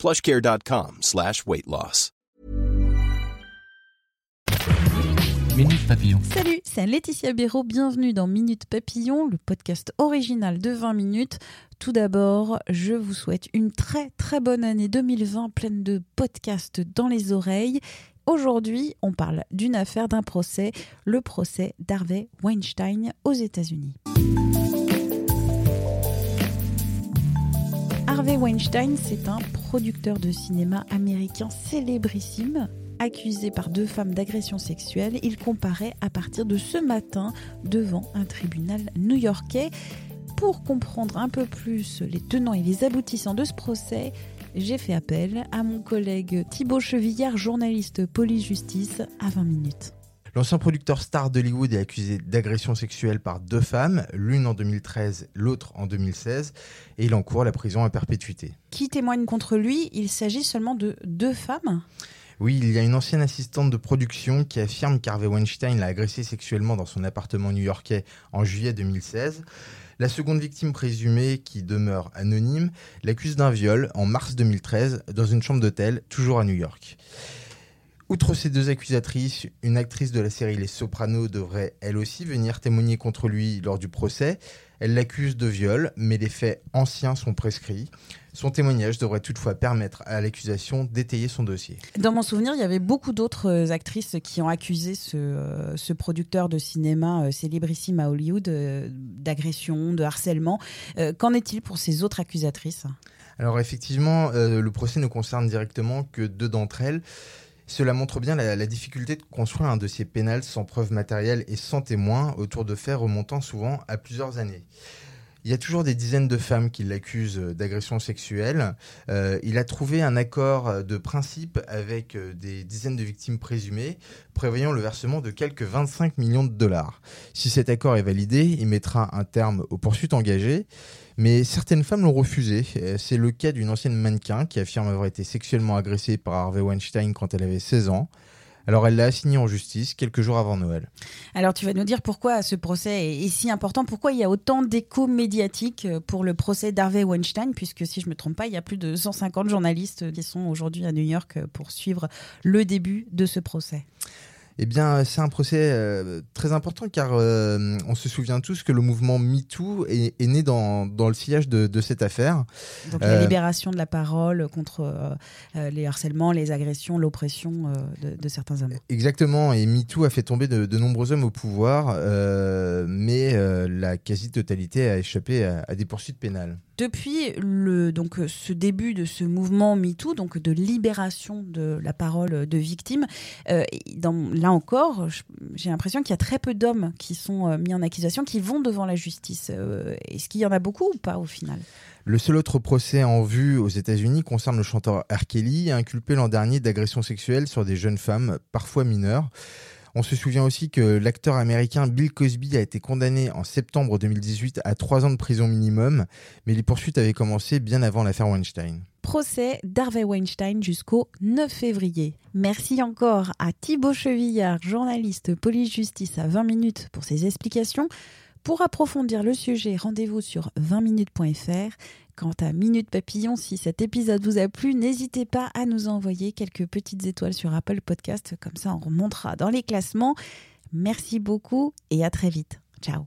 plushcare.com slash weight loss. Minute Papillon. Salut, c'est Laetitia Béraud. Bienvenue dans Minute Papillon, le podcast original de 20 minutes. Tout d'abord, je vous souhaite une très très bonne année 2020 pleine de podcasts dans les oreilles. Aujourd'hui, on parle d'une affaire, d'un procès, le procès d'Harvey Weinstein aux États-Unis. Harvey Weinstein, c'est un producteur de cinéma américain célébrissime. Accusé par deux femmes d'agression sexuelle, il comparaît à partir de ce matin devant un tribunal new-yorkais. Pour comprendre un peu plus les tenants et les aboutissants de ce procès, j'ai fait appel à mon collègue Thibaut Chevillard, journaliste police-justice, à 20 minutes. L'ancien producteur star d'Hollywood est accusé d'agression sexuelle par deux femmes, l'une en 2013, l'autre en 2016, et il encourt la prison à perpétuité. Qui témoigne contre lui? Il s'agit seulement de deux femmes? Oui, il y a une ancienne assistante de production qui affirme qu'Harvey Weinstein l'a agressé sexuellement dans son appartement new-yorkais en juillet 2016. La seconde victime présumée, qui demeure anonyme, l'accuse d'un viol en mars 2013 dans une chambre d'hôtel, toujours à New York. Outre ces deux accusatrices, une actrice de la série Les Sopranos devrait elle aussi venir témoigner contre lui lors du procès. Elle l'accuse de viol, mais les faits anciens sont prescrits. Son témoignage devrait toutefois permettre à l'accusation d'étayer son dossier. Dans mon souvenir, il y avait beaucoup d'autres euh, actrices qui ont accusé ce, euh, ce producteur de cinéma euh, célébrissime à Hollywood d'agression, de harcèlement. Qu'en est-il pour ces autres accusatrices? Alors effectivement, le procès ne concerne directement que deux d'entre elles. Cela montre bien la, difficulté de construire un dossier pénal sans preuve matérielle et sans témoins autour de faits remontant souvent à plusieurs années. Il y a toujours des dizaines de femmes qui l'accusent d'agression sexuelle. Euh, il a trouvé un accord de principe avec euh, des dizaines de victimes présumées, prévoyant le versement de quelques 25 millions de dollars. Si cet accord est validé, il mettra un terme aux poursuites engagées. Mais certaines femmes l'ont refusé. Euh, c'est le cas d'une ancienne mannequin qui affirme avoir été sexuellement agressée par Harvey Weinstein quand elle avait 16 ans. Alors elle l'a assigné en justice quelques jours avant Noël. Alors tu vas nous dire pourquoi ce procès est, si important, pourquoi il y a autant d'écho médiatique euh, pour le procès d'Harvey Weinstein, puisque si je ne me trompe pas, il y a plus de 150 journalistes qui sont aujourd'hui à New York euh, pour suivre le début de ce procès. Eh bien, c'est un procès euh, très important car euh, on se souvient tous que le mouvement MeToo est, est né dans, dans, le sillage de, de, cette affaire. Donc la libération de la parole contre euh, les harcèlements, les agressions, l'oppression de, de, certains hommes. Exactement, et MeToo a fait tomber de, nombreux hommes au pouvoir, mais la quasi-totalité a échappé à, à des poursuites pénales. Depuis le, donc, ce début de ce mouvement MeToo, donc de libération de la parole de victimes, euh, là encore, j'ai l'impression qu'il y a très peu d'hommes qui sont euh, mis en accusation, qui vont devant la justice. Euh, Est-ce qu'il y en a beaucoup ou pas au final? Le seul autre procès en vue aux États-Unis concerne le chanteur R. Kelly, inculpé l'an dernier d'agression sexuelle sur des jeunes femmes, parfois mineures. On se souvient aussi que l'acteur américain Bill Cosby a été condamné en septembre 2018 à trois ans de prison minimum, mais les poursuites avaient commencé bien avant l'affaire Weinstein. Procès d'Harvey Weinstein jusqu'au 9 février. Merci encore à Thibaut Chevillard, journaliste police-justice à 20 minutes pour ses explications. Pour approfondir le sujet, rendez-vous sur 20minutes.fr. Quant à Minute Papillon, si cet épisode vous a plu, n'hésitez pas à nous envoyer quelques petites étoiles sur Apple Podcast, comme ça on remontera dans les classements. Merci beaucoup et à très vite. Ciao.